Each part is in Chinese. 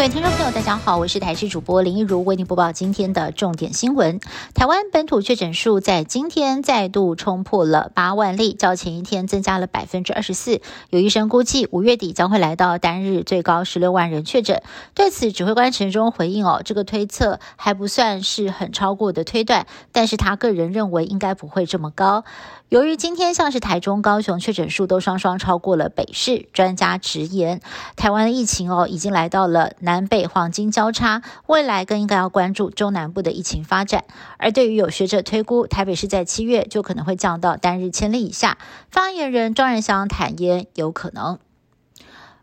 各位听众朋友，大家好，我是台视主播林一如，为您播报今天的重点新闻。台湾本土确诊数在今天再度冲破了八万例，较前一天增加了百分之二十四。有医生估计，五月底将会来到单日最高十六万人确诊。对此，指挥官陈忠回应哦，这个推测还不算是很超过的推断，但是他个人认为应该不会这么高。由于今天像是台中、高雄确诊数都双双超过了北市，专家直言，台湾的疫情哦已经来到了南北黄金交叉，未来更应该要关注中南部的疫情发展。而对于有学者推估，台北市在七月就可能会降到单日千例以下，发言人庄仁祥坦言有可能。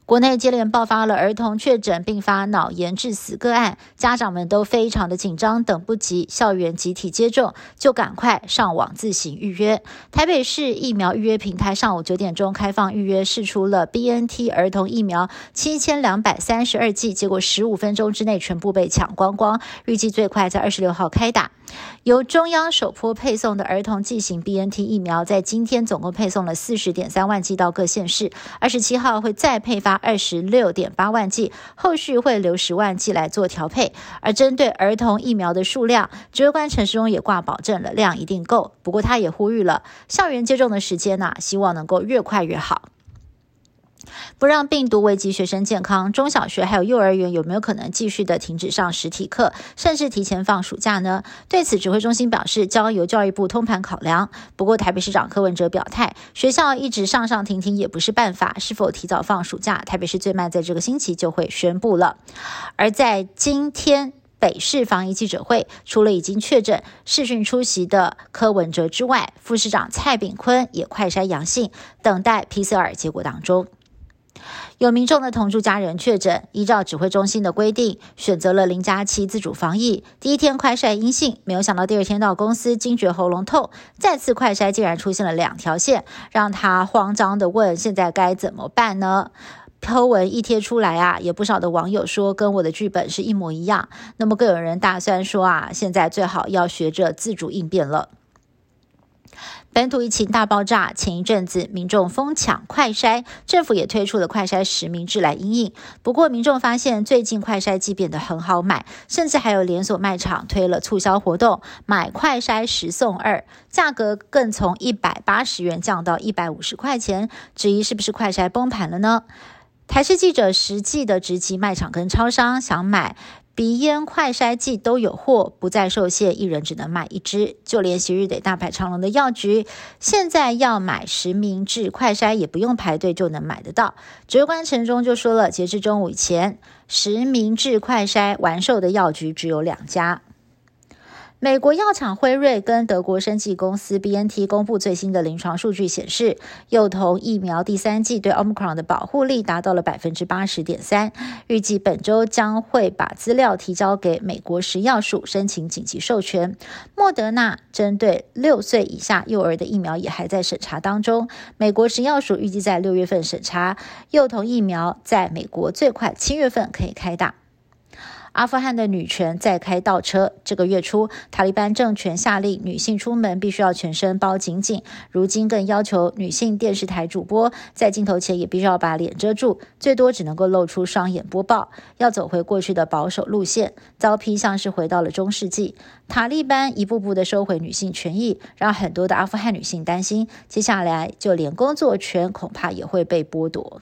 国内接连爆发了儿童确诊并发脑炎致死个案，家长们都非常的紧张，等不及校园集体接种，就赶快上网自行预约。台北市疫苗预约平台上午九点钟开放预约，试出了 BNT 儿童疫苗七千两百三十二剂，结果十五分钟之内全部被抢光光，预计最快在二十六号开打。由中央首波配送的儿童剂型 BNT 疫苗，在今天总共配送了四十点三万剂到各县市，二十七号会再配发二十六点八万剂，后续会留十万剂来做调配。而针对儿童疫苗的数量，指挥官陈时中也挂保证了量一定够。不过他也呼吁了校园接种的时间呢，希望能够越快越好。不让病毒危及学生健康，中小学还有幼儿园有没有可能继续的停止上实体课，甚至提前放暑假呢？对此，指挥中心表示将由教育部通盘考量。不过，台北市长柯文哲表态，学校一直上上停停也不是办法，是否提早放暑假，台北市最慢在这个星期就会宣布了。而在今天北市防疫记者会，除了已经确诊视讯出席的柯文哲之外，副市长蔡炳坤也快筛阳性，等待 PCR 结果当中。有民众的同住家人确诊，依照指挥中心的规定，选择了零加七自主防疫。第一天快筛阴性，没有想到第二天到公司惊觉喉咙痛，再次快筛竟然出现了两条线，让他慌张的问：现在该怎么办呢？抛文一贴出来啊，也不少的网友说跟我的剧本是一模一样。那么更有人打算说啊，现在最好要学着自主应变了。本土疫情大爆炸，前一阵子民众疯抢快筛，政府也推出了快筛实名制来应应。不过民众发现最近快筛机变得很好买，甚至还有连锁卖场推了促销活动，买快筛十送二，价格更从一百八十元降到一百五十块钱。质疑是不是快筛崩盘了呢？台视记者实际的直击卖场跟超商，想买。鼻炎快筛剂都有货，不再受限，一人只能买一支。就连昔日得大排长龙的药局，现在要买实名制快筛也不用排队就能买得到。指挥官陈忠就说了，截至中午以前，实名制快筛完售的药局只有两家。美国药厂辉瑞跟德国生技公司 B N T 公布最新的临床数据显示，幼童疫苗第三剂对 Omicron 的保护力达到了百分之八十点三。预计本周将会把资料提交给美国食药署申请紧急授权。莫德纳针对六岁以下幼儿的疫苗也还在审查当中，美国食药署预计在六月份审查幼童疫苗，在美国最快七月份可以开打。阿富汗的女权再开倒车。这个月初，塔利班政权下令女性出门必须要全身包紧紧，如今更要求女性电视台主播在镜头前也必须要把脸遮住，最多只能够露出双眼播报，要走回过去的保守路线，遭批像是回到了中世纪。塔利班一步步的收回女性权益，让很多的阿富汗女性担心，接下来就连工作权恐怕也会被剥夺。